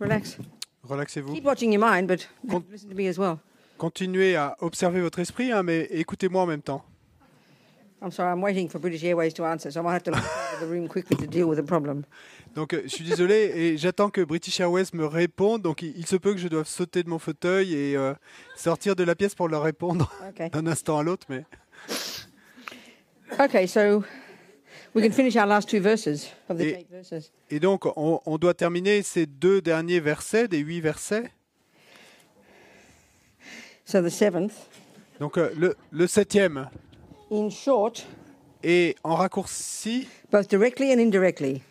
Relax. Relaxez-vous. Keep watching your mind, but listen to me as well. Continuez à observer votre esprit, hein, mais écoutez-moi en même temps. I'm sorry, I'm waiting for British Airways to answer, so I might have to leave the room quickly to deal with the problem. Donc, euh, je suis désolé et j'attends que British Airways me réponde. Donc, il, il se peut que je doive sauter de mon fauteuil et euh, sortir de la pièce pour leur répondre Okay. d'un instant à l'autre. Mais Okay, so we can finish our last two verses of the Et- eight verses. et donc, on, on doit terminer ces deux derniers versets, des huit versets. So the seventh. Donc, euh, le, le septième In short, est en raccourci both directly and indirectly,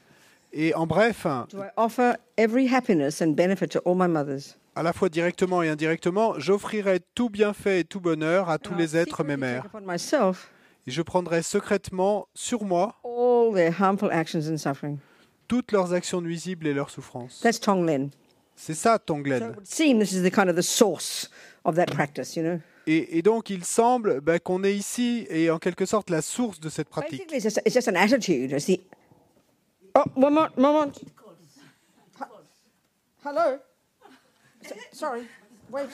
et en bref, do I offer every happiness and benefit to all my mothers? à la fois directement et indirectement, j'offrirai tout bienfait et tout bonheur à tous les êtres, mes mères. myself Et je prendrai secrètement sur moi all their harmful actions and suffering. toutes leurs actions nuisibles et leurs souffrances. That's Tonglen. C'est ça, So Tonglen. it would seem this is the kind of the source of that practice, you know? Et, et donc, il semble ben, qu'on est ici et en quelque sorte la source de cette pratique. Basically, it's just, it's just an attitude. It's the oh, moment, moment. Hello? S- sorry, wait.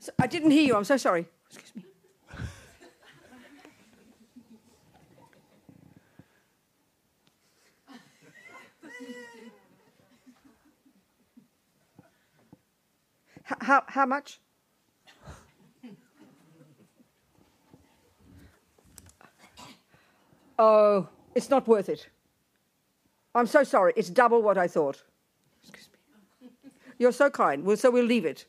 S- I didn't hear you. I'm so sorry. Excuse me. H- How, how much? Oh, it's not worth it. I'm so sorry. It's double what I thought. Excuse me. You're so kind. Well, so we'll leave it.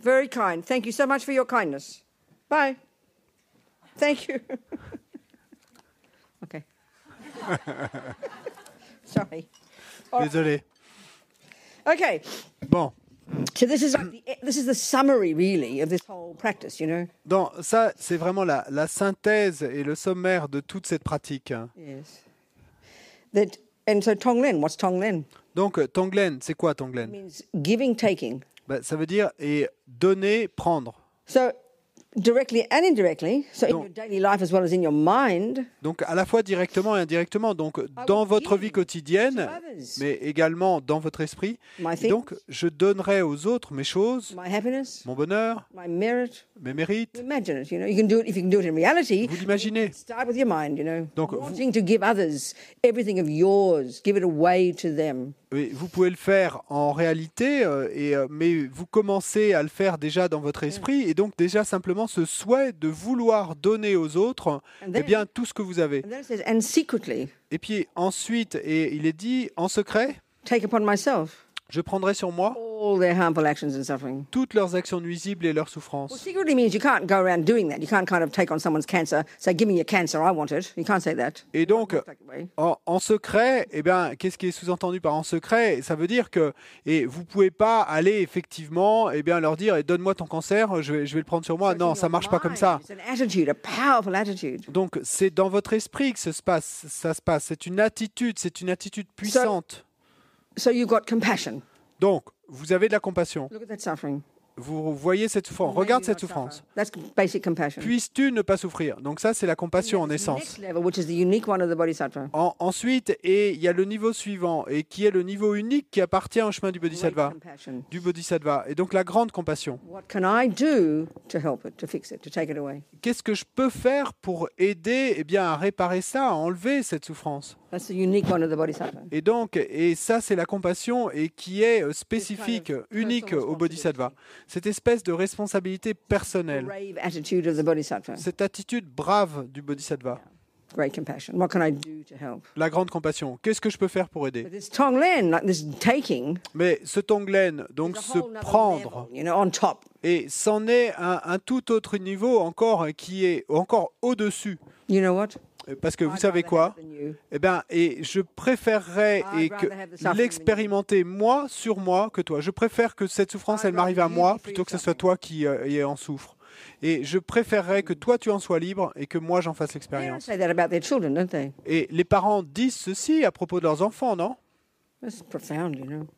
Very kind. Thank you so much for your kindness. Bye. Thank you. okay. sorry. Désolé. Okay. Bon, So this is like the, this is the summary, really, of this whole practice. You know? donc ça, c'est vraiment la, la synthèse et le sommaire de toute cette pratique. Yes. That and so Tonglen. What's Tonglen? Donc, euh, Tonglen, c'est quoi It Tonglen means giving, taking. Ben, Ça veut dire et donner, prendre. So, directly and indirectly, so in Donc- your daily life as well as in your mind, Donc, à la fois directement et indirectement. Donc, dans votre vie quotidienne, mais également dans votre esprit. Et donc, je donnerai aux autres mes choses, mon bonheur, mes mérites. Imagine it. You know, you can do it if you can do it in reality. Vous l'imaginez Start with your mind. You know, Donc, vous- Oui, Vous pouvez le faire en réalité, euh, et, euh, mais vous commencez à le faire déjà dans votre esprit, et donc déjà simplement ce souhait de vouloir donner aux autres And eh bien, tout ce que vous avez. Et puis ensuite, et il est dit en secret, take upon myself je prendrai sur moi toutes leurs actions nuisibles et leurs souffrances. Et donc, en, en secret, eh bien, qu'est-ce qui est sous-entendu par en secret? Ça veut dire que et vous pouvez pas aller effectivement, eh bien, leur dire eh, donne-moi ton cancer, je vais, je vais le prendre sur moi. Non, ça your marche pas comme ça. It's an attitude, a powerful attitude. Donc c'est dans votre esprit que ça se passe. Ça se passe. C'est une attitude, c'est une attitude puissante. So you've got compassion. Donc vous avez de la compassion. Look at that suffering. Vous voyez cette souffrance. Regarde cette souffrance. suffer. That's basic compassion. Puisses-tu ne pas souffrir? Donc ça c'est la compassion en essence. Next level, which is the unique one of the bodhisattva. En- ensuite, et il y a le niveau suivant, et qui est le niveau unique qui appartient au chemin du bodhisattva. Du bodhisattva. Et donc la grande compassion. What can I do to help it, to fix it, to take it away? Qu'est-ce que je peux faire pour aider eh bien, à réparer ça, à enlever cette souffrance? That's the unique one of the bodhisattva. Et donc, et ça, c'est la compassion et qui est euh, spécifique, unique au bodhisattva. Cette espèce de responsabilité personnelle, cette attitude brave du bodhisattva, Great compassion. What can I do to help? la grande compassion. Qu'est-ce que je peux faire pour aider? But this Tonglen, like this taking, Mais ce tonglen, donc se prendre, et c'en est un, un tout autre niveau encore qui est encore au-dessus. You know what? Euh, Parce que vous savez quoi. Eh bien, et je préférerais et que l'expérimenter moi sur moi que toi. Je préfère que cette souffrance, elle m'arrive à moi plutôt que ce soit toi qui euh, en souffre. Et je préférerais que toi tu en sois libre et que moi j'en fasse l'expérience. Et les parents disent ceci à propos de leurs enfants, non?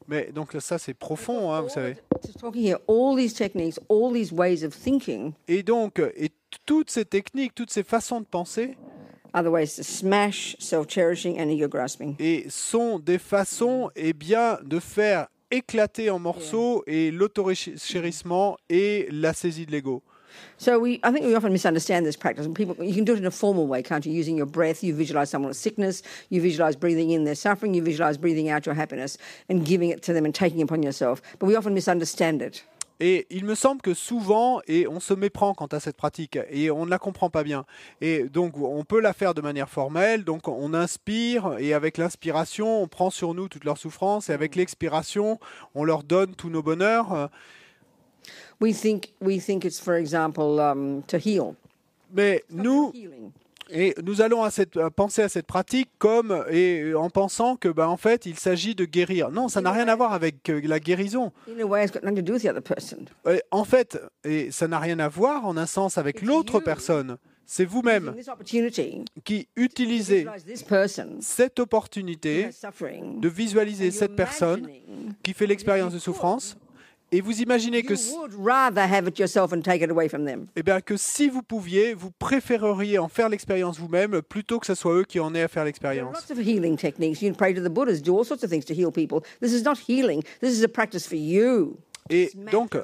Mais donc ça c'est profond, hein, vous savez. Et donc, et toutes ces techniques, toutes ces façons de penser other ways to smash self-cherishing and ego grasping. et sont des façons eh bien, de faire éclater en morceaux et l'autochérissement et la saisie de l'ego. So we, I think we often misunderstand this practice. And people, you can do it in a formal way, can't you? Using your breath, you visualize someone's sickness, you visualize breathing in their suffering, you visualize breathing out your happiness, and giving it to them and taking it upon yourself. But we often misunderstand it. Et il me semble que souvent, et on se méprend quant à cette pratique, et on ne la comprend pas bien. Et donc, on peut la faire de manière formelle, donc on inspire, et avec l'inspiration, on prend sur nous toute leur souffrance, et avec l'expiration, on leur donne tous nos bonheurs. We think we think it's, for example, um, to heal. Mais nous. Et nous allons à cette, à penser à cette pratique comme et en pensant que bah, en fait il s'agit de guérir. Non, ça n'a rien à voir avec euh, la guérison. En fait, et ça n'a rien à voir en un sens avec l'autre personne. C'est vous-même qui utilisez cette opportunité de visualiser cette personne qui fait l'expérience de souffrance et vous imaginez que, eh bien, si vous pouviez, vous préféreriez en faire l'expérience vous-même plutôt que ce soit eux qui en aient à faire There are l'expérience. lots of healing techniques. You can pray to the Buddhas, do all sorts of things to heal people. This is not healing. This is a practice for you. Et donc.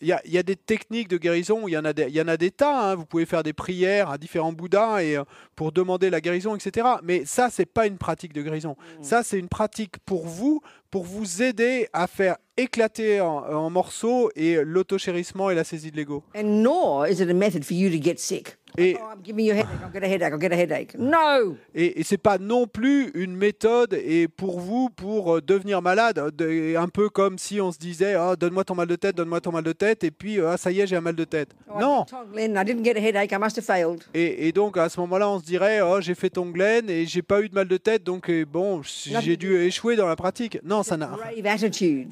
Il y, a, il y a des techniques de guérison, il y en a des, il y en a des tas. hein. Vous pouvez faire des prières à différents bouddhas et, euh, pour demander la guérison, etc. Mais ça, c'est pas une pratique de guérison. Ça, c'est une pratique pour vous, pour vous aider à faire éclater en, en morceaux et l'autochérissement et la saisie de l'ego. And nor is it a method for you to get sick. Et, Oh, et, et c'est pas non plus une méthode et pour vous pour euh, devenir malade, de- un peu comme si on se disait Ah, donne-moi ton mal de tête, donne-moi ton mal de tête, et puis ah, ça y est, j'ai un mal de tête. Oh, I non. Et, et donc à ce moment-là, on se dirait, oh, j'ai fait ton Glen et j'ai pas eu de mal de tête, donc euh, bon, j'ai dû échouer dans la pratique. Non, ça n'a,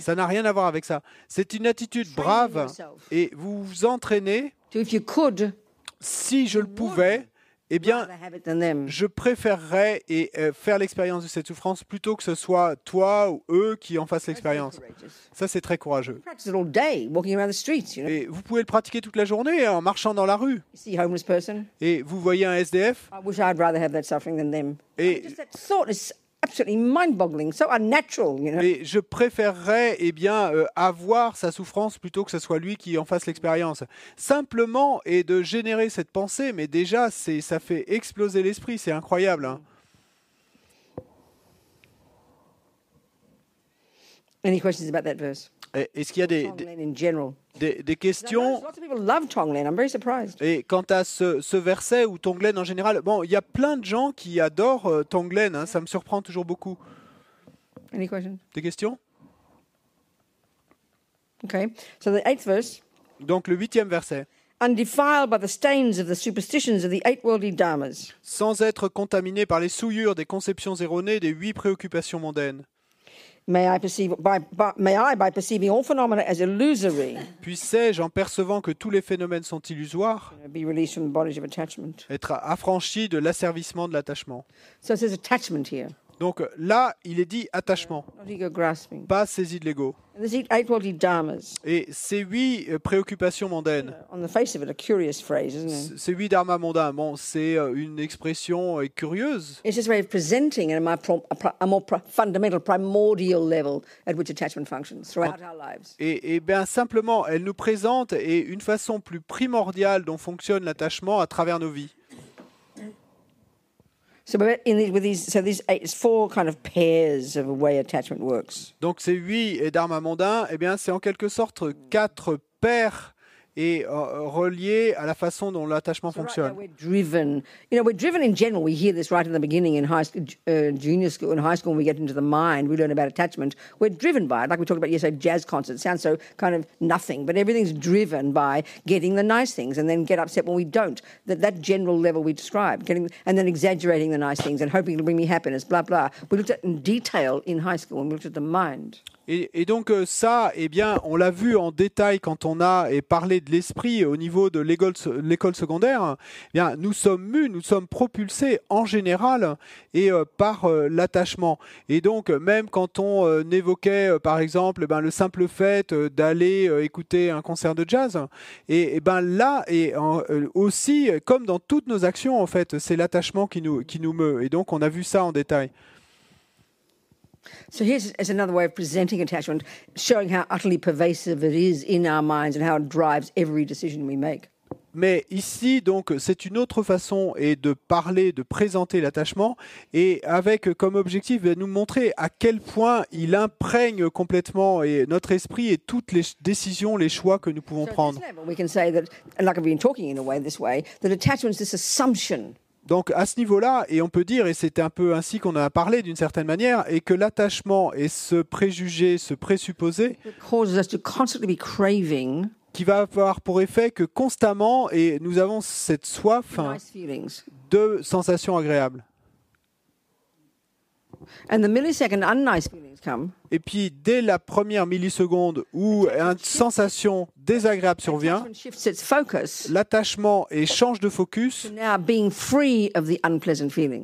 ça n'a rien à voir avec ça. C'est une attitude brave et vous vous entraînez. Si je le pouvais, eh bien, je préférerais et euh, faire l'expérience de cette souffrance plutôt que ce soit toi ou eux qui en fassent l'expérience. Ça, c'est très courageux. Et vous pouvez le pratiquer toute la journée en marchant dans la rue. Et vous voyez un SDF. Et- Absolutely mind-boggling, so unnatural. You know. Mais je préférerais eh bien, euh, avoir sa souffrance plutôt que ce soit lui qui en fasse l'expérience. Simplement, et de générer cette pensée, mais déjà, c'est, ça fait exploser l'esprit, c'est incroyable. hein. Any questions about that verse? Est-ce qu'il y a des, des, questions. Et quant à ce, ce verset ou Tonglen en général, bon, il y a plein de gens qui adorent euh, Tonglen, hein, ça me surprend toujours beaucoup. Any questions? Des questions? Okay. So the eighth verse. Donc le huitième verset. Undefiled by the stains of the superstitions of the eight worldly dharmas. Sans être contaminé par les souillures des conceptions erronées des huit préoccupations mondaines. May I perceive by, by may I by perceiving all phenomena as illusory Puissais-je, en percevant que tous les phénomènes sont illusoires, be released from the bondage of attachment? être affranchi de l'asservissement de l'attachement? So it says attachment here, Donc là, il est dit attachement, pas saisie de l'ego. Et ces huit euh, préoccupations mondaines, On the face of it, a curious phrase, isn't it? c- ces huit dharmas mondains, bon, c'est euh, une expression euh, curieuse, et, et bien simplement, elle nous présente et une façon plus primordiale dont fonctionne l'attachement à travers nos vies. So these, with these, so these eight, it's four kind of pairs of way attachment works. Donc ces huit et dharmas mondains, eh bien c'est en quelque sorte quatre paires et euh, reliées à la façon dont l'attachement fonctionne. driven. You know, we're driven in general. We hear this right in the beginning in high school, uh, junior school, in high school. When we get into the mind, we learn about attachment. We're driven by it, like we talked about yesterday. Jazz concert sounds so kind of nothing, but everything's driven by getting the nice things, and then get upset when we don't. That that general level we described, getting and then exaggerating the nice things and hoping it'll bring me happiness. Blah blah. We looked at in detail in high school when we looked at the mind. Et, donc euh, ça, eh bien, on l'a vu en détail quand on a et parlé de l'esprit au niveau de l'école secondaire. Eh bien, nous sommes mus, nous sommes propulsés en général et euh, par euh, l'attachement. Et donc, même quand on évoquait, par exemple, eh ben, le simple fait d'aller écouter un concert de jazz, et, et ben là, et aussi, comme dans toutes nos actions, en fait, c'est l'attachement qui nous qui nous meut. Et donc, on a vu ça en détail. So here's is another way of presenting attachment, showing how utterly pervasive it is in our minds and how it drives every decision we make. Mais ici, donc, c'est une autre façon et de parler, de présenter l'attachement, et avec comme objectif de nous montrer à quel point il imprègne complètement et notre esprit et toutes les décisions, les choix que nous pouvons prendre. this Donc à ce niveau-là, et on peut dire, et c'est un peu ainsi qu'on en a parlé d'une certaine manière, et que l'attachement et ce préjugé, ce présupposé, qui va avoir pour effet que constamment, et nous avons cette soif de sensations agréables. And the millisecond unnice feelings come, Et puis, dès la première milliseconde où une sensation désagréable survient, l'attachement et change de focus.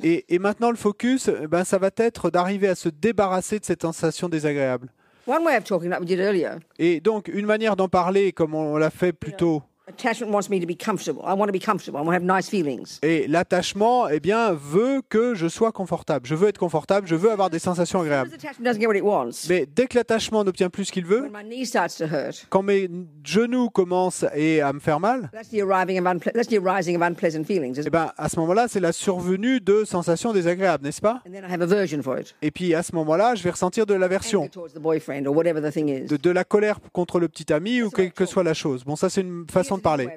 Et, et maintenant, le focus, eh ben, ça va être d'arriver à se débarrasser de cette sensation désagréable. One way of talking, like we did earlier, Et donc, une manière d'en parler, comme on l'a fait plus tôt, attachment wants me to be comfortable. I want to be comfortable. I want to have nice feelings. et l'attachement, eh bien, veut que je sois confortable. Je veux être confortable, je veux avoir des sensations agréables. Mais dès que l'attachement n'obtient plus ce qu'il veut, quand mes genoux commencent et à me faire mal, eh ben, à ce moment-là, c'est la survenue de sensations désagréables, n'est-ce pas? Et puis à ce moment-là, je vais ressentir de l'aversion, de la colère contre le petit ami ou quelle que soit la chose. Bon, ça c'est une façon de parler.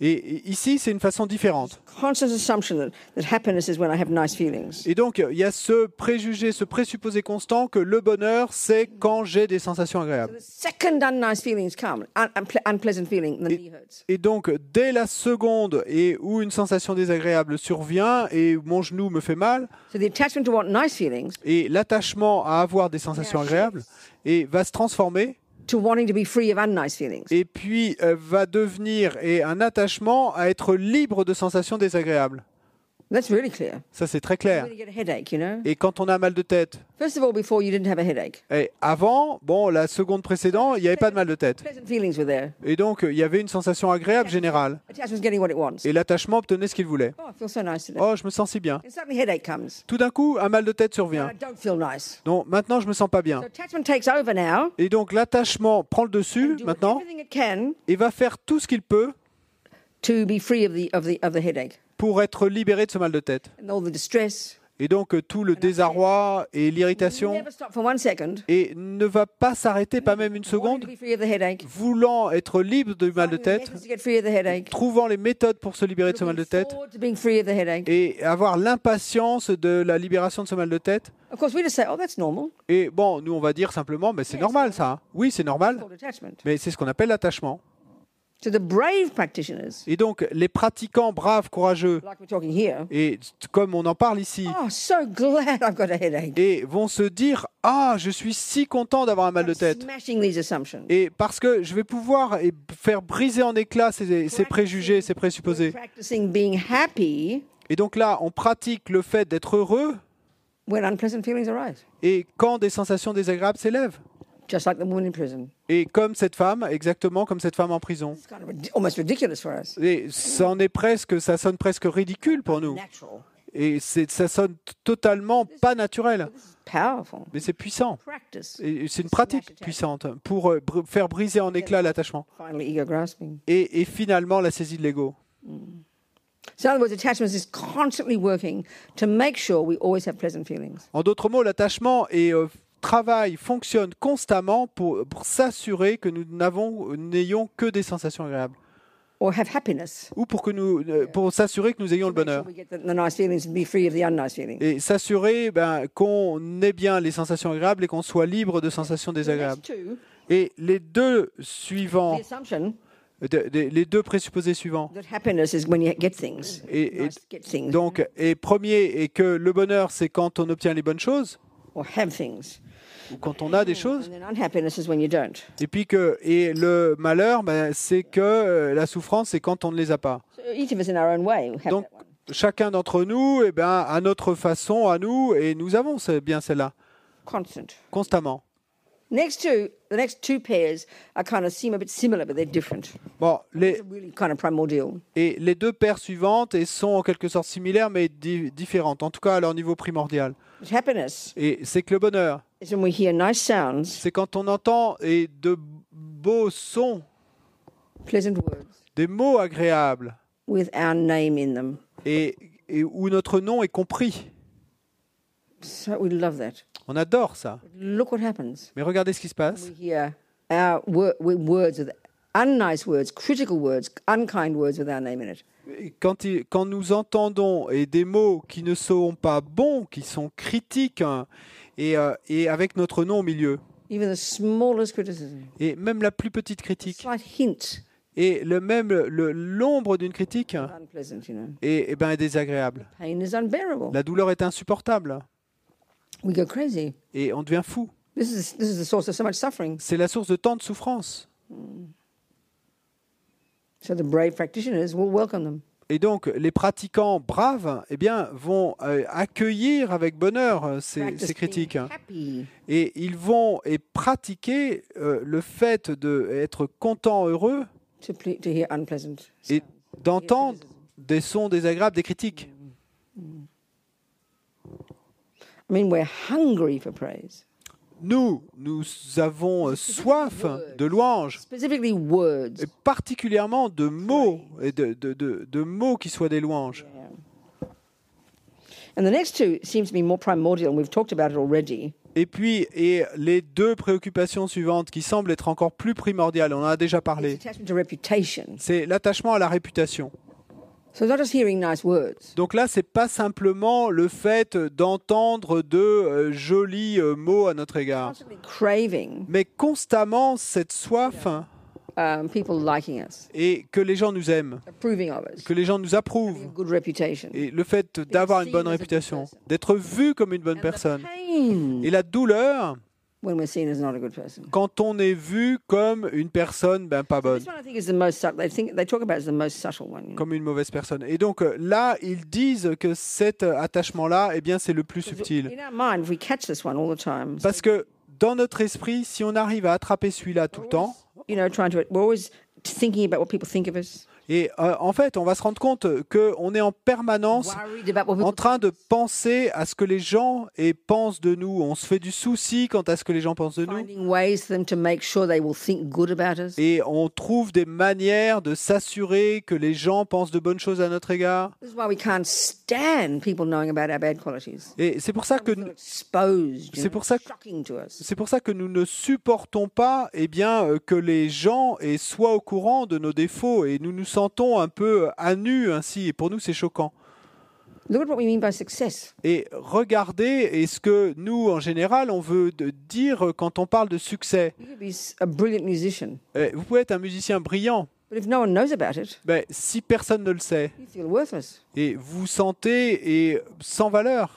Et, ici, c'est une façon différente. Constant assumption that, that happiness is when I have nice feelings. Et donc, il y a ce préjugé, ce présupposé constant que le bonheur, c'est quand j'ai des sensations agréables. Et donc, dès la seconde et où une sensation désagréable survient et mon genou me fait mal, So the attachment to want nice feelings et l'attachement à avoir des sensations agréables et va se transformer to wanting to be free of unnice feelings. et puis euh, va devenir et un attachement à être libre de sensations désagréables. That's really clear. Ça, c'est très You clair. really get a headache, you know? Et quand on a mal de tête, First of all, before you didn't have a headache. et avant, bon, la seconde précédente, il n'y avait pas de mal de tête. Pleasant feelings were there. Et donc, il y avait une sensation agréable générale. Attachment's getting what it wants. Et l'attachement obtenait ce qu'il voulait. Oh, I feel so nice today. Oh, je me sens si bien. And suddenly headache comes. Tout d'un coup, un mal de tête survient. I don't feel nice. Donc maintenant, je me sens pas bien. So attachment takes over now. Et donc l'attachement prend le dessus maintenant everything it can et va faire tout ce qu'il peut to be free of the of the of the headache pour être libéré de ce mal de tête. Et donc euh, tout le désarroi et l'irritation et ne va pas s'arrêter, pas même une seconde, voulant être libre du mal de tête, trouvant les méthodes pour se libérer de ce mal de tête et avoir l'impatience de la libération de ce mal de tête. "Oh, that's normal." Et bon, nous on va dire simplement, mais c'est normal ça. hein. Oui, c'est normal, mais c'est ce qu'on appelle l'attachement. So the brave practitioners, Et donc les pratiquants braves, courageux, like we're talking here, et comme on en parle ici, oh, so glad I've got a headache. et vont se dire ah je suis si content d'avoir un mal de tête. Smashing these assumptions. et parce que je vais pouvoir faire briser en éclats ces, ces préjugés ces présupposés. Practicing being happy et donc là on pratique le fait d'être heureux when unpleasant feelings arise, et quand des sensations désagréables s'élèvent just like the woman in prison. et comme cette femme exactement comme cette femme en prison It's kind of rid- almost ridiculous for us. et ça en est presque ça sonne presque ridicule pour nous Natural, et c'est ça sonne t- totalement pas naturel powerful. mais c'est puissant Practice. et c'est une pratique puissante pour euh, br- faire briser en éclats l'attachement Finally, ego grasping. et, et finalement la saisie de l'ego So, in other words, attachment is constantly working to make sure we always have pleasant feelings. En d'autres mots, l'attachement et euh, travail fonctionne constamment pour, pour s'assurer que nous n'ayons que des sensations agréables Or have happiness. ou pour que nous euh, pour s'assurer que nous ayons le bonheur et s'assurer ben, qu'on ait bien les sensations agréables et qu'on soit libre de sensations désagréables. Et les deux suivants, de- de- les deux présupposés suivants. Et, et donc, et premier est que le bonheur c'est quand on obtient les bonnes choses. Or have things. ou quand on a des choses, you don't. et puis que et le malheur, ben, c'est que euh, la souffrance, c'est quand on ne les a pas. So each of us in our own way have Donc chacun d'entre nous, eh ben, à notre façon, à nous, et nous avons bien celle-là constant. constamment. Next two, the next two pairs are kind of seem a bit similar, but they're different. Bon, les, They're really kind of primordial. et les deux paires suivantes et sont en quelque sorte similaires mais di- différentes, en tout cas à leur niveau primordial. Happiness Et c'est que le bonheur, is when we hear nice sounds, c'est quand on entend et de beaux sons, pleasant words, des mots agréables, with our name in them. et, et où notre nom est compris. So we love that. On adore ça. Look what happens. Mais regardez ce qui se passe. We hear our wor- with words with unnice words, critical words, unkind words with our name in it. Et Quand, il- quand nous entendons et des mots qui ne sont pas bons, qui sont critiques, hein, et, euh, et avec notre nom au milieu, Even the smallest criticism, et même la plus petite critique, slight hint, et le même le- l'ombre d'une critique unpleasant, you know. est, eh ben, est désagréable. Pain is unbearable. La douleur est insupportable We go crazy. et on devient fou. This is this is the source of so much suffering. C'est la source de tant de souffrance. So the brave practitioners will welcome them. Et donc, les pratiquants braves eh bien, vont euh, accueillir avec bonheur euh, ces, critiques. Et ils vont et pratiquer euh, le fait d'être content, heureux, To, ple- to hear unpleasant et d'entendre des sons désagréables, des critiques. I mean, we're hungry for praise. Nous, nous avons euh, soif de louanges, Specifically, words. et particulièrement de mots, et de, de- de- de mots qui soient des louanges. Yeah. And the next two seems to be more primordial, and we've talked about it already. Et puis, et les deux préoccupations suivantes qui semblent être encore plus primordiales, on en a déjà It's parlé, attachment to reputation. c'est l'attachement à la réputation. Donc là, c'est pas simplement le fait d'entendre de euh, jolis euh, mots à notre égard, mais constamment cette soif um, people liking us, et que les gens nous aiment, approving of us, que les gens nous approuvent, a good reputation. et le fait d'avoir une bonne réputation, person. d'être vu comme une bonne personne. Et la douleur when we're seen as not a good person. quand on est vu comme une personne ben, pas bonne. Comme une mauvaise personne. Et donc euh, là, ils disent que cet euh, attachement-là, eh bien, c'est le plus subtil. In our mind, if we catch this one all the time, Parce que dans notre esprit, si on arrive à attraper celui-là tout le temps, et euh, en fait, on va se rendre compte qu'on est en permanence en train de penser à ce que les gens et pensent de nous. On se fait du souci quant à ce que les gens pensent de nous. Et on trouve des manières de s'assurer que les gens pensent de bonnes choses à notre égard. This is why we can't stand people knowing about our bad qualities. Et c'est pour ça que C'est pour ça. C'est pour ça que nous ne supportons pas eh bien, euh, que les gens soient au courant de nos défauts et nous nous sentons un peu à nu ainsi. Et pour nous, c'est choquant. Look at what we mean by success? Et regardez et ce que nous, en général, on veut de dire quand on parle de succès? Eh, Vous pouvez être un musicien brillant, but if no one knows about it, ben, si personne ne le sait et vous vous sentez et sans valeur,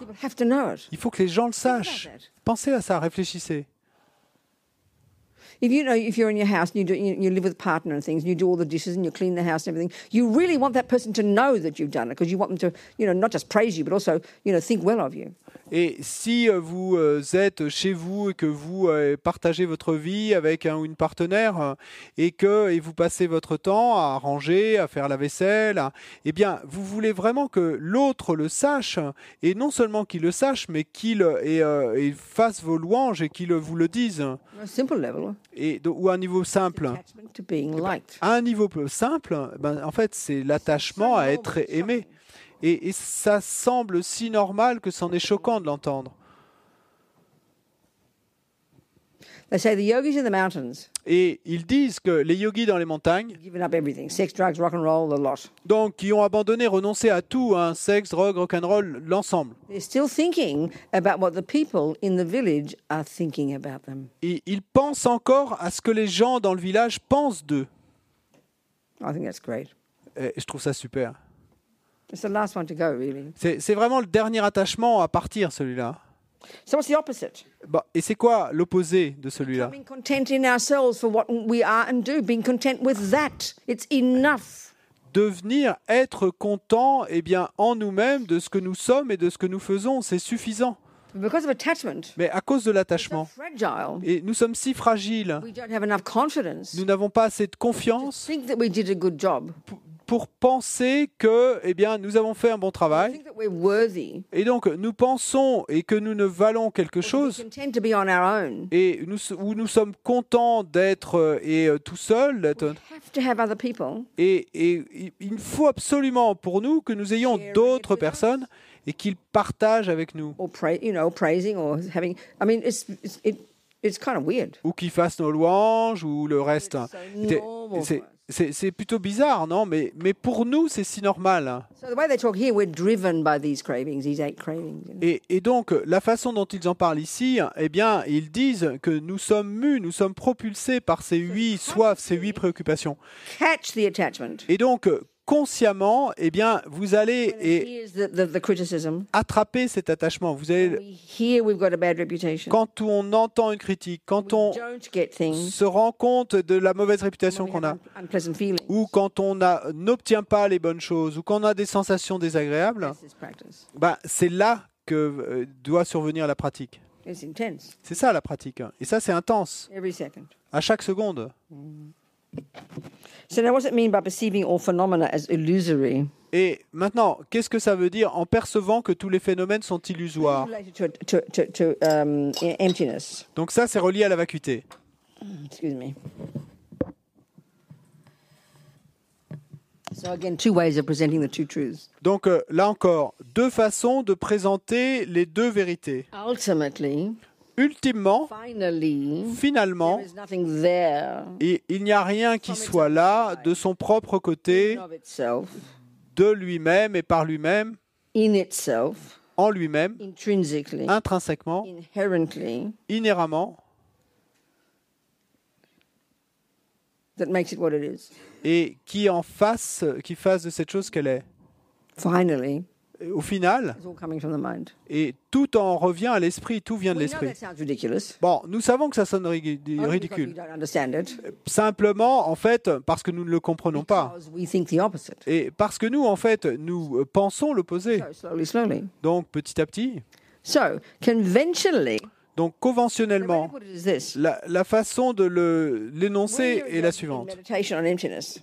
il faut que les gens le sachent. Pensez à ça, réfléchissez. If you know, if you're in your house and you, do, you, you live with a partner and things, and you do all the dishes and you clean the house and everything, you really want that person to know that you've done it because you want them to, you know, not just praise you, but also, you know, think well of you. Et si euh, vous euh, êtes chez vous et que vous euh, partagez votre vie avec un ou une partenaire et que et vous passez votre temps à ranger, à faire la vaisselle, eh bien, vous voulez vraiment que l'autre le sache et non seulement qu'il le sache, mais qu'il euh, fasse vos louanges et qu'il vous le dise. Et ou à un niveau simple. being liked. À un niveau simple, ben, en fait, c'est l'attachement à être aimé. Et, et ça semble si normal que c'en est choquant de l'entendre. They say the yogis in the mountains Et ils disent que les yogis dans les montagnes, have given up everything sex, drugs, rock and roll, the lot. donc qui ont abandonné, renoncé à tout, hein, sexe, drogue, rock'n'roll, l'ensemble. They're still thinking about what the people in the village are thinking about them. Et ils pensent encore à ce que les gens dans le village pensent d'eux. I think that's great. Et je trouve ça super. It's the last one to go, really. C'est c'est vraiment le dernier attachement à partir, celui-là. So what's the opposite? Bah, et c'est quoi l'opposé de celui-là? Being content in ourselves for what we are and do. Being content with that. It's enough. Devenir être content eh bien, en nous-mêmes de ce que nous sommes et de ce que nous faisons, c'est suffisant. But because of attachment, Mais à cause de l'attachement, fragile, et nous sommes si fragiles, we don't have enough confidence nous n'avons pas assez de confiance think that we did a good job. Pour penser que eh bien, nous avons fait un bon travail. Et donc, nous pensons et que nous ne valons quelque chose. et nous, où nous sommes contents d'être euh, et euh, tout seuls. Et, et il- faut absolument pour nous que nous ayons d'autres personnes et qu'ils partagent avec nous. Ou qu'ils fassent nos louanges ou le reste. C'est- c'est- plutôt bizarre, non? Mais, mais pour nous, c'est si normal. So the way they talk here, we're driven by these cravings, these eight cravings. you know. Et, et donc, la façon dont ils en parlent ici, eh bien, ils disent que nous sommes mus, nous sommes propulsés par ces huit soifs, ces huit préoccupations. Catch the attachment? Et donc, consciemment, eh bien, vous allez et attraper cet attachement. Vous allez, quand on entend une critique, quand on se rend compte de la mauvaise réputation qu'on a, ou quand on n'obtient pas les bonnes choses, ou quand on a des sensations désagréables, bah, c'est là que euh, doit survenir la pratique. C'est ça la pratique. Et ça, c'est intense, à chaque seconde. So now, what does it mean by perceiving all phenomena as illusory? Et maintenant, qu'est-ce que ça veut dire en percevant que tous les phénomènes sont illusoires? Related to, to, to, to um, e- emptiness. Donc ça, c'est relié à la vacuité. Excuse me. So again, two ways of presenting the two truths. Donc euh, là encore, deux façons de présenter les deux vérités. Ultimately, Ultimement, finalement, et il n'y a rien qui soit là de son propre côté, de lui-même et par lui-même, en lui-même, intrinsèquement, inhéremment, that makes it what it is. et qui en fasse, qui fasse de cette chose qu'elle est. Au final, et tout en revient à l'esprit, tout vient de l'esprit. Bon, nous savons que ça sonne ridicule. Simplement, en fait, parce que nous ne le comprenons pas. Et parce que nous, en fait, nous pensons l'opposé. Donc, petit à petit. Donc, conventionnellement, la, la façon de l'énoncer est la suivante.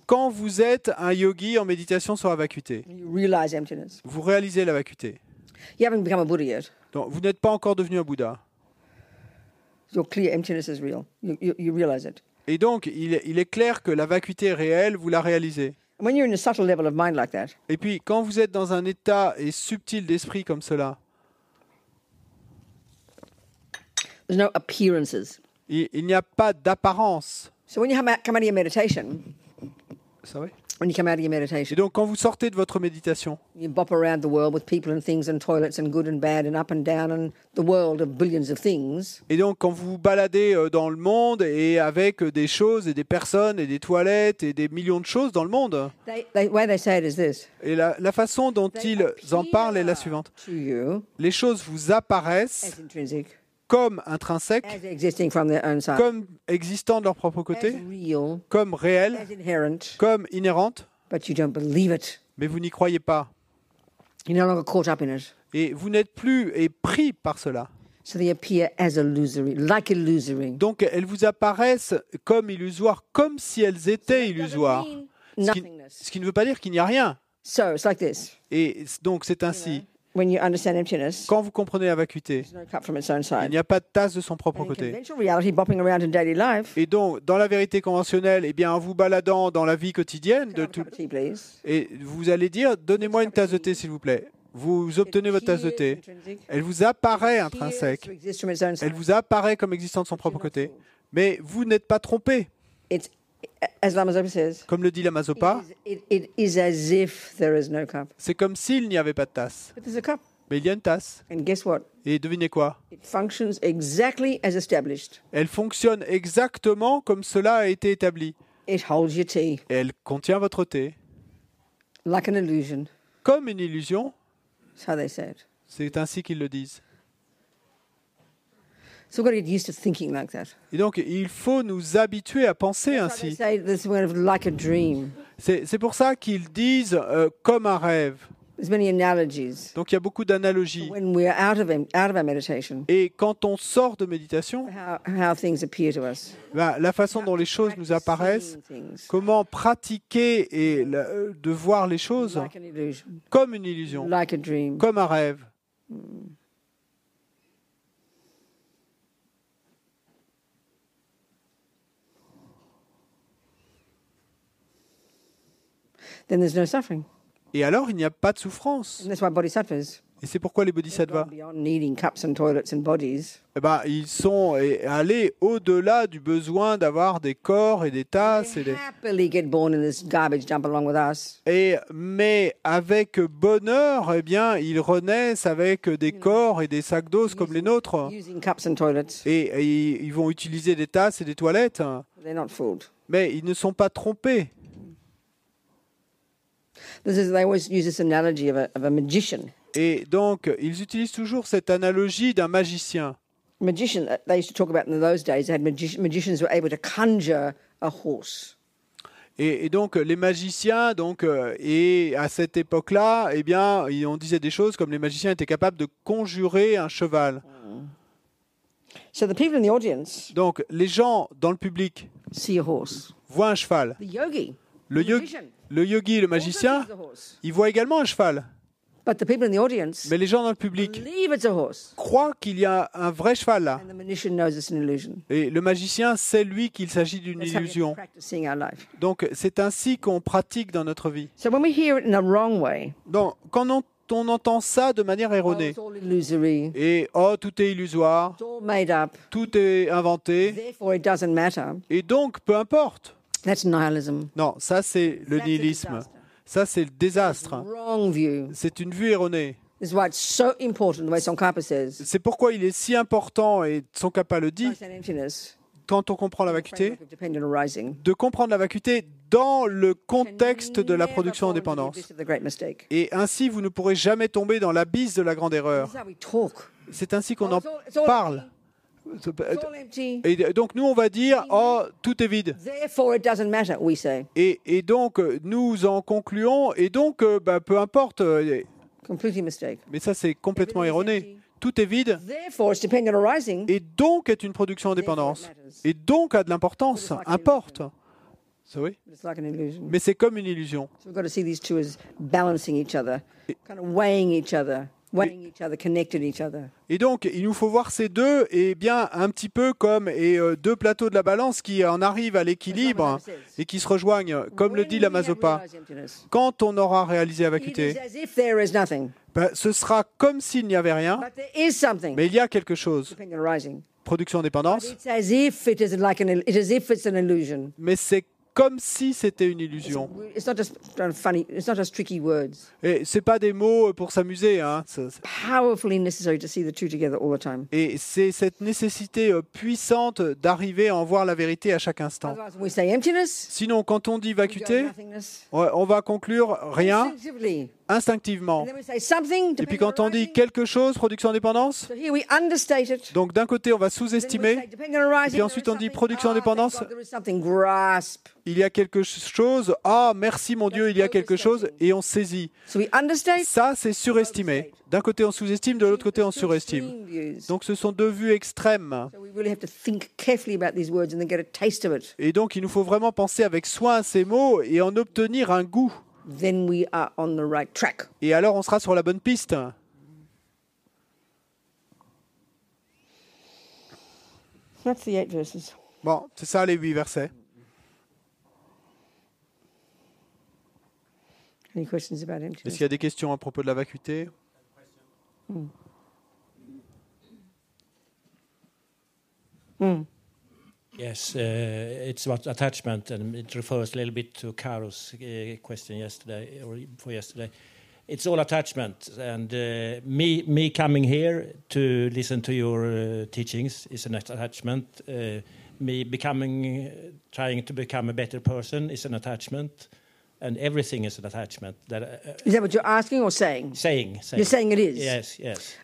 Quand vous êtes un yogi en méditation sur la vacuité, vous réalisez la vacuité. You haven't become a Buddha yet. Donc, vous n'êtes pas encore devenu un Bouddha. You're clear emptiness is real. You, you, you realize it. Et donc, il, est- il est clair que la vacuité est réelle, vous la réalisez. And when you're in a subtle level of mind like that, Et puis, quand vous êtes dans un état et subtil d'esprit comme cela, there's no appearances. il, il n'y a pas d'apparence. So when you come out, come out of your meditation, Ça va? when you come out of your Et meditation, donc, quand vous sortez de votre méditation, you bop around the world with people and things and toilets and good and bad and up and down and the world of billions of things. et donc quand vous vous baladez euh, dans le monde et avec euh, des choses et des personnes et des toilettes et des millions de choses dans le monde, They, they, the way they say it is this? et la, la façon dont They ils en parlent est la suivante. To you Les choses vous apparaissent as intrinsic, comme intrinsèques, comme existant de leur propre côté, real, comme réelles, comme inhérentes, but you don't believe it. mais vous n'y croyez pas. You're no longer caught up in it. Et vous n'êtes plus et pris par cela. So they appear as illusory, like illusory. Donc elles vous apparaissent comme illusoires, comme si elles étaient illusoires. Ce qui, Nothingness. ce qui ne veut pas dire qu'il n'y a rien. So it's like this. Et donc c'est ainsi. When you understand emptiness, Quand vous comprenez la vacuité, there's no cup from its own il side. n'y a pas de tasse de son propre And in côté. conventional reality, bopping around in daily life, Et donc, dans la vérité conventionnelle, eh bien, en vous baladant dans la vie quotidienne, can I de have a tout, cup of tea, please? et vous allez dire, donnez-moi une tasse de thé, s'il vous plaît. Vous obtenez votre tasse de thé. Elle vous apparaît intrinsèque. Elle vous apparaît comme existant de son propre côté. Mais vous n'êtes pas trompé. It's, Comme le dit la Mazopa, it is, it, it is as if there is no cup. c'est comme s'il n'y avait pas de tasse. But there's a cup. Mais il y a une tasse. And guess what? Et devinez quoi? It functions exactly as established. Elle fonctionne exactement comme cela a été établi. It holds your tea Et elle contient votre thé. like an illusion. Comme une illusion, That's how they say it. c'est ainsi qu'ils le disent. So we've got to get used to thinking like that. Et donc, il faut nous habituer à penser They ainsi. say this word of like a dream. C'est c'est pour ça qu'ils disent euh, comme un rêve. There's many analogies. Donc, il y a beaucoup d'analogies. When we're out of out of our meditation, Et quand on sort de méditation, how, how things appear to us. ben, la façon dont les choses nous apparaissent, things comment pratiquer et la- euh, de voir les choses like an illusion, comme une illusion, like a dream. comme un rêve. Then there's no suffering. Et alors, il n'y a pas de souffrance. And that's why bodhisattvas Et c'est pourquoi les bodhisattvas, eh ben, ils sont eh, allés au-delà du besoin d'avoir des corps et des tasses. Et des... Et, mais avec bonheur, eh bien, ils renaissent avec des corps et des sacs d'os comme les nôtres. Et, et ils vont utiliser des tasses et des toilettes. They're not fooled. Mais ils ne sont pas trompés. This is, they always use this analogy of a, of a magician. Et donc, ils utilisent toujours cette analogie d'un magicien. Magician, they used to talk about in those days, they had magi- magicians who were able to conjure a horse. Et, et donc, les magiciens, donc, euh, et à cette époque-là, eh bien, on disait des choses comme les magiciens étaient capables de conjurer un cheval. So the people in the audience Donc, les gens dans le public see a horse. voient un cheval. The yogi, Le, yogi, le magicien, il voit également un cheval. Mais les gens dans le public croient qu'il y a un vrai cheval là. Et le magicien sait, lui, qu'il s'agit d'une illusion. Donc, c'est ainsi qu'on pratique dans notre vie. Donc, quand on, on entend ça de manière oh, erronée, et oh, tout est illusoire, tout est inventé, et donc, peu importe. That's nihilism. Non, ça, c'est le That's a nihilisme. disaster. Ça, c'est le désastre. Wrong view. C'est une vue erronée. This is why it's so important, the way Tsongkhapa says, C'est pourquoi il est si important, et Tsongkhapa le dit, quand on comprend la vacuité, de comprendre la vacuité dans le contexte de la Never production en fall into the dépendance. abyss of the great mistake? Et ainsi, vous ne pourrez jamais tomber dans l'abysse de la grande erreur. C'est ainsi qu'on en parle. Et donc, nous, on va dire, oh, tout est vide. Et, et donc, euh, nous en concluons, et donc, euh, bah, peu importe, euh, mais ça, c'est complètement erroné. Tout est vide, et donc est une production en dépendance. Et donc a de l'importance, importe. Ça, oui. Mais c'est comme une illusion. So Et donc, il nous faut voir ces deux, et bien un petit peu comme et, euh, deux plateaux de la balance qui en arrivent à l'équilibre et qui se rejoignent, comme le dit la Mazopa. Quand on aura réalisé is nothing, ben, ce sera comme s'il n'y avait rien, but there is something. mais il y a quelque chose. Production dépendance, mais c'est comme si c'était une illusion. It's not just kind of funny. It's not just tricky words. Et c'est pas des mots pour s'amuser, hein. Et c'est cette nécessité euh, puissante d'arriver à en voir la vérité à chaque instant. Sinon, quand on dit vacuité, on va conclure rien. Instinctivement. Et puis quand on dit quelque chose, production dépendance, So here we understate it. donc d'un côté on va sous-estimer, arising, puis ensuite on dit production thank dépendance. God, there is something grasp. il y a quelque chose, ah merci mon Dieu, il y a quelque chose, et on saisit. So we understate. Ça c'est surestimé. D'un côté on sous-estime, de l'autre côté on surestime. Donc ce sont deux vues extrêmes. So we really have to think carefully about these words and then get a taste of it. Et donc il nous faut vraiment penser avec soin à ces mots et en obtenir un goût. Then we are on the right track. Et alors on sera sur la bonne piste. That's the eight verses. Bon, c'est ça les huit versets. Any questions about Est-ce qu'il y a des questions à propos de la vacuité? Yes, uh, it's about attachment, and it refers a little bit to Karo's uh, question yesterday or for yesterday. It's all attachment, and uh, me me coming here to listen to your uh, teachings is an attachment. Me becoming, trying to become a better person is an attachment, and everything is an attachment. That uh, Is that what you're asking or saying? saying, saying, You're saying it is? Yes, yes.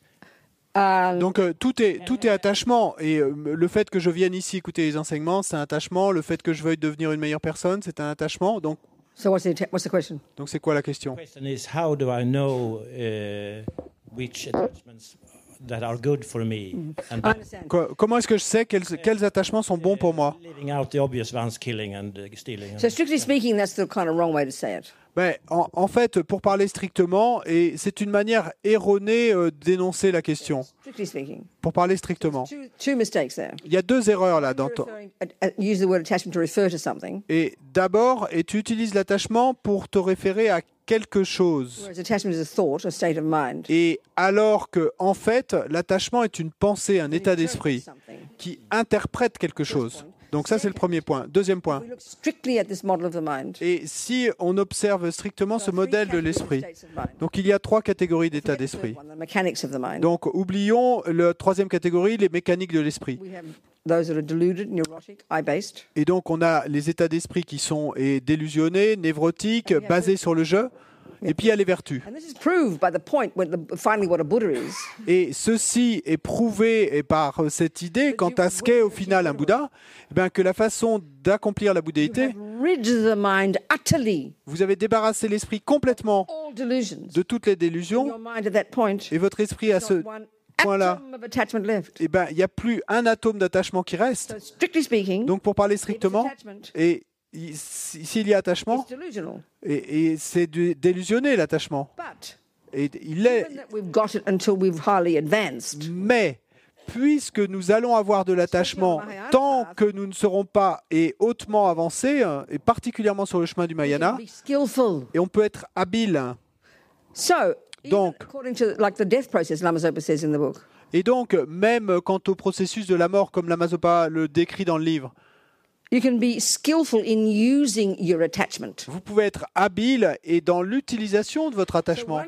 Um, Donc euh, tout est tout est attachement et euh, le fait que je vienne ici écouter les enseignements, c'est un attachement. Le fait que je veuille devenir une meilleure personne, c'est un attachement. Donc so what's the, atta- what's the question? donc c'est quoi la question? Question is how do I know uh, which attachments that are good for me? And I by understand. Co- Comment est-ce que je sais quels quels attachements sont bons pour moi? Out the obvious ones, killing and uh, stealing. So strictly speaking, that's the kind of wrong way to say it. Ben, en, en fait, pour parler strictement, et c'est une manière erronée euh, d'énoncer la question. Pour parler strictement, il y a deux erreurs là. Dans uh, uh, Et d'abord, et tu utilises l'attachement pour te référer à quelque chose. Et alors que, en fait, l'attachement est une pensée, un état d'esprit qui interprète quelque chose. Donc ça, c'est le premier point. Deuxième point. Et si on observe strictement ce modèle de l'esprit, donc il y a trois catégories d'état d'esprit. Donc oublions la troisième catégorie, les mécaniques de l'esprit. Et donc on a les états d'esprit qui sont et délusionnés, névrotiques, basés sur le jeu. Et puis il y a les vertus. And this is proved by the point when the, finally what a Buddha is. Et ceci est prouvé et par euh, cette idée quant à ce qu'est au final un Bouddha, eh bien que la façon d'accomplir la bouddhéité, vous avez débarrassé l'esprit complètement de toutes les Your délusions et votre esprit à ce point-là, atom of attachment left. eh il n'y a plus un atome d'attachement qui reste. So strictly speaking, Donc pour parler strictement, et s'il y a attachement, et, et c'est délusionné l'attachement, et il est. Mais puisque nous allons avoir de l'attachement tant que nous ne serons pas et hautement avancés, hein, et particulièrement sur le chemin du Mayana, et on peut être habile. Donc- according to like the death process, Lama Zopa says in the book, Et donc, même quant au processus de la mort, comme Lamazopa le décrit dans le livre, you can be skillful in using your attachment. vous pouvez être habile et dans l'utilisation de votre attachement.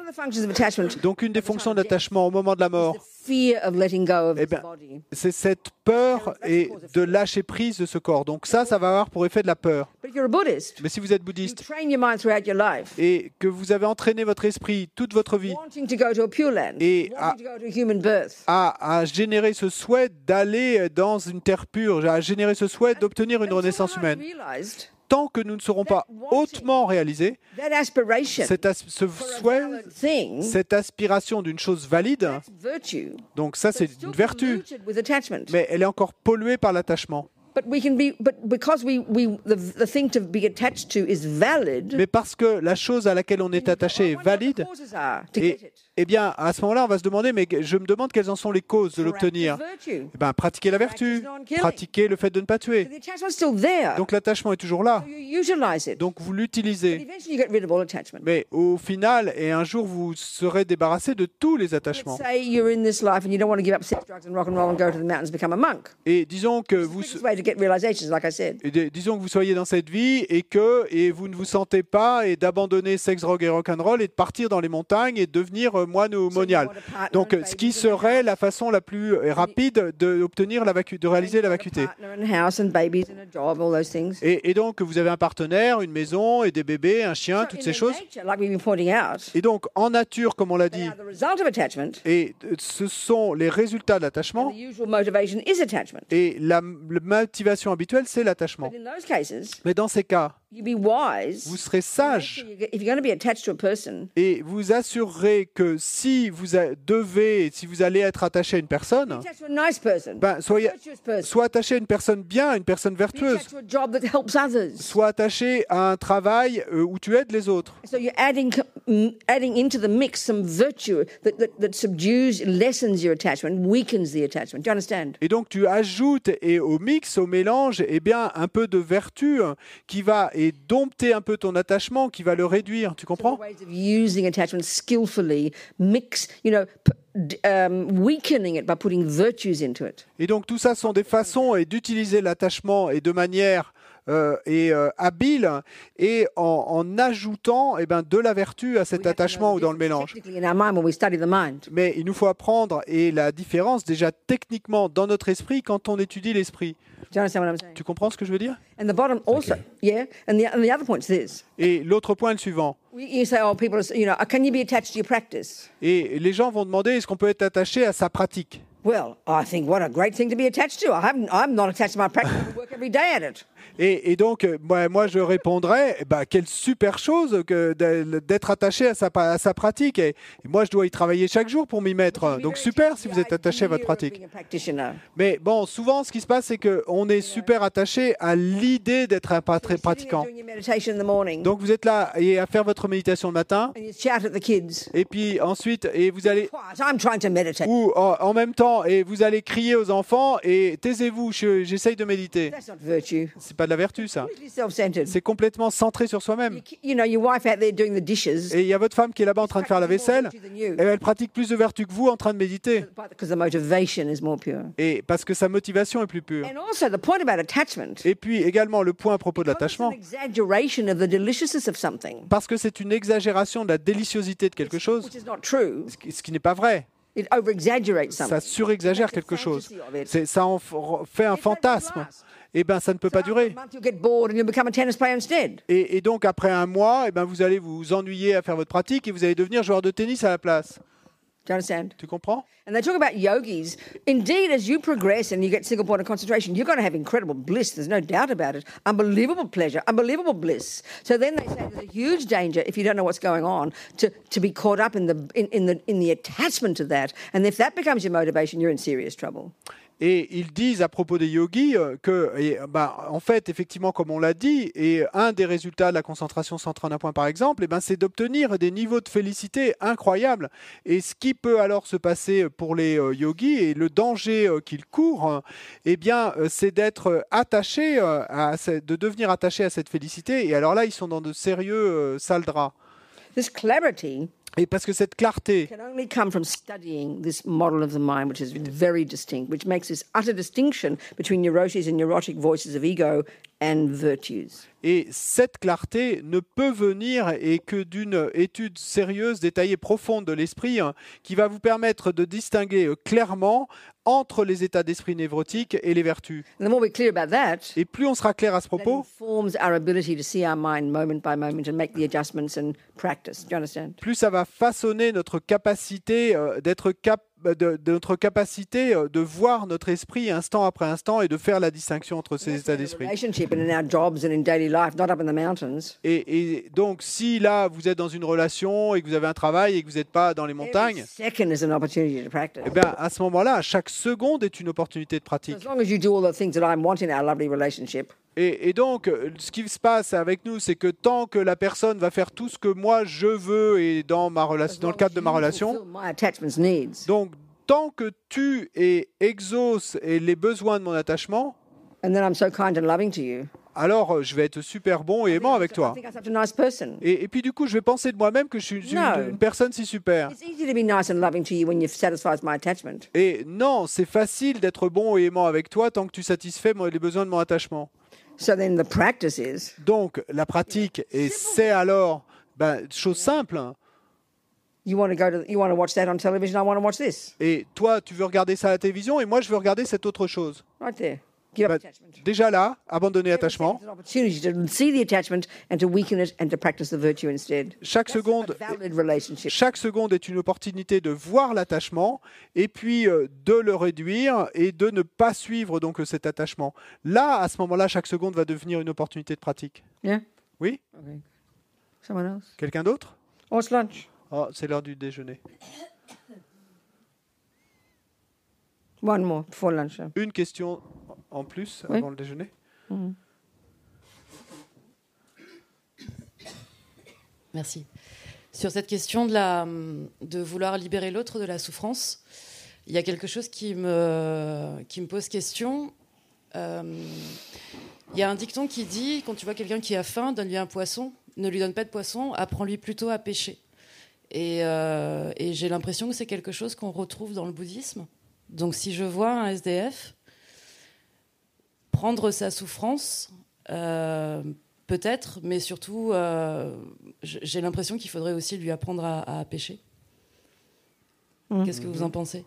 Donc, une des fonctions d'attachement au moment de la mort, Eh body. c'est cette peur et de lâcher prise de ce corps. Donc ça, ça va avoir pour effet de la peur. But if you're a Buddhist, Mais si vous êtes bouddhiste train your mind throughout your life, et que vous avez entraîné votre esprit toute votre vie Et à, à générer ce souhait d'aller dans une terre pure, à générer ce souhait d'obtenir une renaissance humaine. Tant que nous ne serons pas hautement réalisés, that aspiration cet as- ce souhait, cette aspiration d'une chose valide, donc ça c'est une vertu, mais elle est encore polluée par l'attachement. Mais parce que la chose à laquelle on est attaché est valide, et. Eh bien à ce moment-là on va se demander, mais je me demande quelles en sont les causes de l'obtenir. Eh ben, pratiquer la vertu, pratiquer le fait de ne pas tuer. Donc l'attachement est toujours là. Donc vous l'utilisez. Mais au final, et un jour, vous serez débarrassé de tous les attachements. say you're in this life and you don't want to give up sex, drugs, and rock and roll and go to the mountains, become a monk. Et disons que vous, et dis- disons que vous soyez dans cette vie et que et vous ne vous sentez pas et d'abandonner sexe, drogue et rock'n'roll et de partir dans les montagnes et de devenir euh, moine ou monial. Donc, ce qui serait la façon la plus euh, rapide d'obtenir la vacu- de réaliser la vacuité. Et, et donc, vous avez un partenaire, une maison et des bébés, un chien, toutes ces choses. Et donc, en nature, comme on l'a dit, et euh, ce sont les résultats de l'attachement. And the usual motivation is attachment. Et la, la motivation habituelle, c'est l'attachement. But in those cases, Mais dans ces cas, you be wise. vous serez sage sure you get- If you're going to be attached to a person, et vous assurerez que si vous devez, si vous allez être attaché à une personne, ben, soyez, soit attaché à une personne bien, une personne vertueuse, soit attaché à un travail euh, où tu aides les autres. So you're adding adding into the mix some virtue that, that, that subdues, lessens your attachment, weakens the attachment. Do you understand? Et donc tu ajoutes et au mix, au mélange, eh bien un peu de vertu qui va et dompter un peu ton attachement, qui va le réduire. Tu comprends? Mix, you know, um, weakening it by putting virtues into it. Et donc tout ça sont des façons d'utiliser l'attachement et de manière et euh, habile et en, en ajoutant eh ben, de la vertu à cet attachement the ou dans le difference mélange. technically in our mind when we study the mind. Mais il nous faut apprendre et la différence déjà techniquement dans notre esprit quand on étudie l'esprit. Do you understand what I'm saying? Tu comprends ce que je veux dire? And the bottom also, yeah. And the, and the other point is this: Et l'autre point est le suivant. Et les gens vont demander est-ce qu'on peut être attaché à sa pratique? Well, I think what a great thing to be attached to. I haven't, I'm not attached to my practice. I work every day at it. et, et donc, euh, moi, je répondrais, eh ben, quelle super chose que d'être attaché à sa, pa- à sa pratique. Et, et moi, je dois y travailler chaque jour pour m'y mettre. Donc, super si vous êtes attaché à votre pratique. Mais bon, souvent, ce qui se passe, c'est qu'on est super attaché à l'idée d'être un pratiquant. Donc, vous êtes là et à faire votre méditation le matin. Et puis ensuite, et vous allez Quiet! I'm trying to meditate. ou en même temps, et vous allez crier aux enfants et taisez-vous, je- j'essaye de méditer. That's not virtue. C'est pas de la vertu, ça. C'est complètement centré sur soi-même. You, you know, your wife out there doing the dishes. Et il y a votre femme qui est là-bas en train de faire la vaisselle, et elle pratique plus de vertu que vous en train de méditer. Et parce que sa motivation est plus pure. And also, the point about attachment Et puis également le point à propos de l'attachement, parce que c'est une exagération de la déliciosité de quelque chose, ce qui n'est pas vrai. It over exaggerates Ça something. surexagère quelque chose. Ça en fait un fantasme. Et ben ça ne peut pas durer. Et, et donc après un mois, eh ben, vous allez vous ennuyer à faire votre pratique et vous allez devenir joueur de tennis à la place. Do you understand? Tu comprends And they talk about yogis. Indeed, as you progress and you get single point of concentration, you're going to have incredible bliss. There's no doubt about it. Unbelievable pleasure, unbelievable bliss. So then they say there's a huge danger if you don't know what's going on to, to be caught up in the in, in the in the attachment to that. And if that becomes your motivation, you're in serious trouble. Et ils disent à propos des yogis euh, que, et, bah, en fait, effectivement, comme on l'a dit, et un des résultats de la concentration centrée en un point, par exemple, eh ben, c'est d'obtenir des niveaux de félicité incroyables. Et ce qui peut alors se passer pour les euh, yogis et le danger euh, qu'ils courent, eh bien, c'est d'être attaché de devenir attaché à cette félicité. Et alors là, ils sont dans de sérieux sales draps. This clarity Et parce que cette clarté, can only come from studying this model of the mind, which is very distinct, which makes this utter distinction between neuroses and neurotic voices of ego and virtues. Et cette clarté ne peut venir et que d'une étude sérieuse, détaillée, profonde de l'esprit, hein, qui va vous permettre de distinguer euh, clairement entre les états d'esprit névrotiques et les vertus. And the more we're clear about that, Et plus on sera clair à ce propos, moment moment plus ça va façonner notre capacité euh, d'être cap de, de notre capacité euh, de voir notre esprit instant après instant et de faire la distinction entre ces états d'esprit. Et, et donc, si là vous êtes dans une relation et que vous avez un travail et que vous n'êtes pas dans les montagnes, practice. Eh bien, à ce moment-là, chaque seconde est une opportunité de pratique. Et, et donc, euh, ce qui se passe avec nous, c'est que tant que la personne va faire tout ce que moi je veux et dans ma le cadre de ma relation, donc tant que tu et exauces et les besoins de mon attachement, and then I'm so kind and loving to you. alors euh, je vais être super bon et aimant avec toi. Et, et puis du coup, je vais penser de moi-même que je suis une, personne si super. It's easy to be nice and loving to you when you've satisfied my attachment. Et non, c'est facile d'être bon et aimant avec toi tant que tu satisfais les besoins de mon attachement. So then the practice is Donc, la pratique, et c'est alors, ben, chose simple, you want to go to you want to watch that on television. I want to watch this et toi, tu veux regarder ça à la télévision, et moi, je veux regarder cette autre chose. right there. Give Bah, déjà là, abandonner l'attachement. Chaque seconde, chaque seconde est une opportunité de voir l'attachement, et puis euh, de le réduire, et de ne pas suivre donc cet attachement. Là, à ce moment-là, chaque seconde va devenir une opportunité de pratique. Yeah. Oui? Okay. Someone else? Quelqu'un d'autre? Oh. Oh, c'est l'heure du déjeuner. One more before lunch. Une question en plus Oui. avant le déjeuner Merci. Sur cette question de, la, de vouloir libérer l'autre de la souffrance, il y a quelque chose qui me, qui me pose question. Euh, il y a un dicton qui dit quand tu vois quelqu'un qui a faim, donne-lui un poisson. Ne lui donne pas de poisson, apprends-lui plutôt à pêcher. Et, euh, et j'ai l'impression que c'est quelque chose qu'on retrouve dans le bouddhisme. Donc si je vois un SDF prendre sa souffrance Euh, Peut-être, mais surtout, euh, j'ai l'impression qu'il faudrait aussi lui apprendre à, à pêcher. Qu'est-ce que vous en pensez?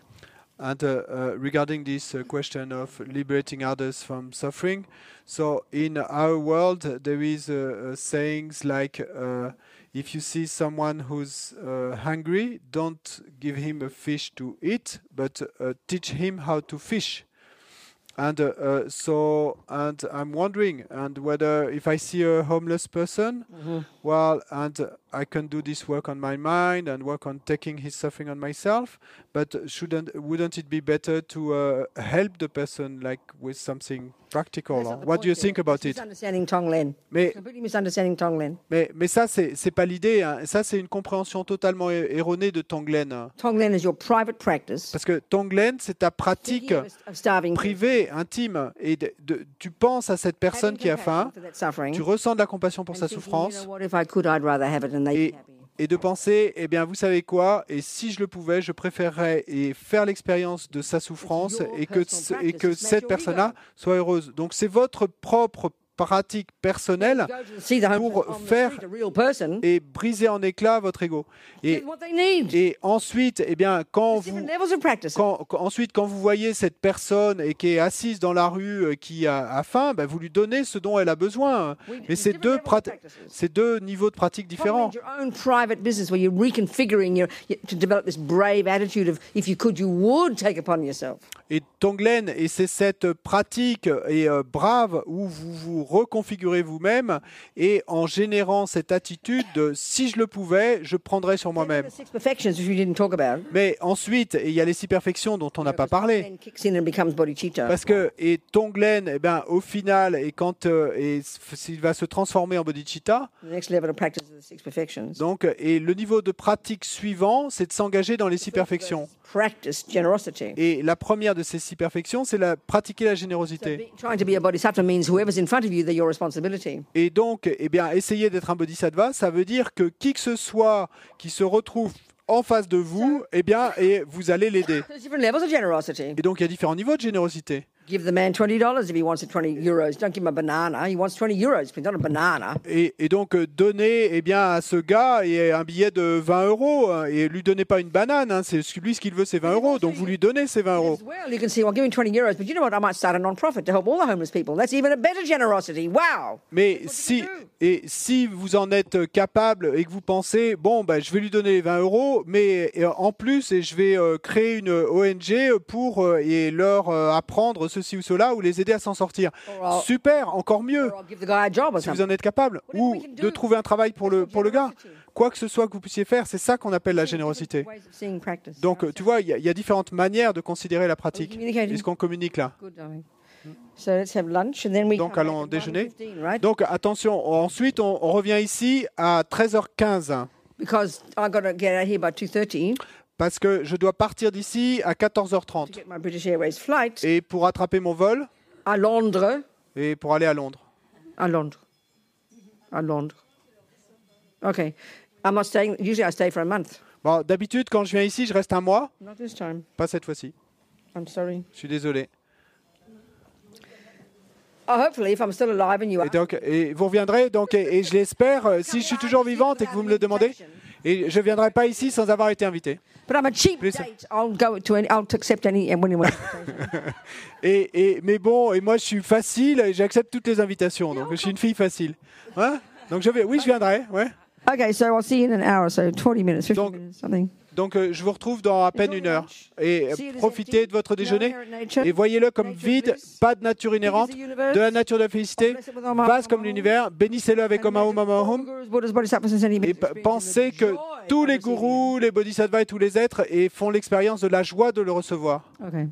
And uh, uh, regarding this uh, question of liberating others from suffering, so in our world there is uh, uh, sayings like, uh, if you see someone who's uh, hungry, don't give him a fish to eat, but uh, teach him how to fish. And uh, uh, so, and I'm wondering, and whether if I see a homeless person, well, and uh, I can do this work on my mind and work on taking his suffering on myself, but shouldn't wouldn't it be better to uh, help the person like with something practical? Or what do you think about It's it? Misunderstanding Tonglen. Mais Completely misunderstanding Tonglen. mais mais ça c'est c'est pas l'idée. hein. Ça c'est une compréhension totalement er- erronée de Tonglen. hein. Tonglen is your private practice. Parce que Tonglen c'est ta pratique privée, intime, et de- de- tu penses à cette personne qui a faim, tu ressens de la compassion pour sa souffrance. You know what, if I could, I'd rather have it Et- de penser, eh bien, vous savez quoi? Et si je le pouvais, je préférerais et faire l'expérience de sa souffrance et que, et que cette personne-là soit heureuse. Donc, c'est votre propre pratique personnelle pour faire- et briser en éclats votre ego. Et, ensuite, eh bien, quand vous, quand, ensuite, quand vous voyez cette personne et qui est assise dans la rue, euh, qui a, a faim, ben, vous lui donnez ce dont elle a besoin. Mais c'est deux, deux niveaux de pratique différents. Et Tonglen, et c'est cette pratique et euh, brave où vous vous reconfigurez vous-même et en générant cette attitude de si je le pouvais, je prendrais sur moi-même. are the six perfections which we didn't talk about. Mais ensuite, il y a les six perfections dont on n'a pas parlé. Parce que et Tonglen, eh ben, au final, et quand euh, et s'il va se transformer en bodhicitta, the next level of practice is the six perfections. donc et le niveau de pratique suivant, c'est de s'engager dans les six perfections. Et la première de ces six perfections, c'est la pratiquer la So générosité. to be Et donc, eh bien, essayer d'être un bodhisattva, ça veut dire que qui que ce soit qui se retrouve en face de vous, eh bien, et vous allez l'aider. There's different levels of generosity. Et donc, il y a différents niveaux de générosité. Give the man twenty dollars if he wants it, twenty euros. Don't give him a banana. He wants twenty euros, but not a banana. Et, et donc, euh, donner eh bien, à ce gars et un billet de 20 euros. hein, et lui donnez pas une banane. hein, c'est lui, ce qu'il veut, c'est 20 euros. Donc, vous lui donnez ces 20 euros. As well, you can see, well, give him twenty euros, but you know what? I might start a non-profit to help all the homeless people. That's even a better generosity. Wow. Mais si, et si vous en êtes capable et que vous pensez, bon, bah, je vais lui donner les 20 euros, mais euh, en plus, et je vais euh, créer une ONG pour euh, et leur euh, apprendre ceci ou cela ou les aider à s'en sortir. Super, encore mieux, si vous en êtes capable. Ou we can de trouver un travail pour le, pour le gars. Quoi que ce soit que vous puissiez faire, c'est ça qu'on appelle la générosité. Donc, tu vois, il y, a- il y a différentes manières de considérer la pratique. Et ce qu'on communique là? Donc, allons déjeuner. 1:15, right? Donc, attention, ensuite, on, on revient ici à 13h15. Because I got to get out here by 2:30 parce que je dois partir d'ici à to 14h30 get my British Airways flight et pour attraper mon vol à Londres, et pour aller à Londres. à Londres, à Londres. Okay, I'm not staying. Usually, I stay for a month. Bon, d'habitude quand je viens ici, je reste un mois, Not this time. pas cette fois-ci. I'm sorry. Je suis désolé. Oh. Et donc et vous reviendrez donc et, et je l'espère euh, si je suis toujours vivante et que vous me le demandez et je viendrai pas ici sans avoir été invité. But I'm a cheap Please. date. I'll go to any. I'll accept any and anyone. Et, et mais bon et moi je suis facile et j'accepte toutes les invitations donc je suis une fille facile. Hein? Donc je vais oui je viendrai ouais. okay, so I'll see you in an hour, so 20 minutes, 15 Donc- minutes, something. Donc euh, je vous retrouve dans à peine une heure. et euh, profitez de votre déjeuner et voyez-le comme vide, pas de nature inhérente, de la nature de la félicité, vaste Om comme Om. l'univers, bénissez-le avec Om Om Om Om, Gurus, Buddhas, Bodhisattvas, and Senti et pensez que tous les gourous, les bodhisattvas et tous les êtres et font l'expérience de la joie de le recevoir. Okay.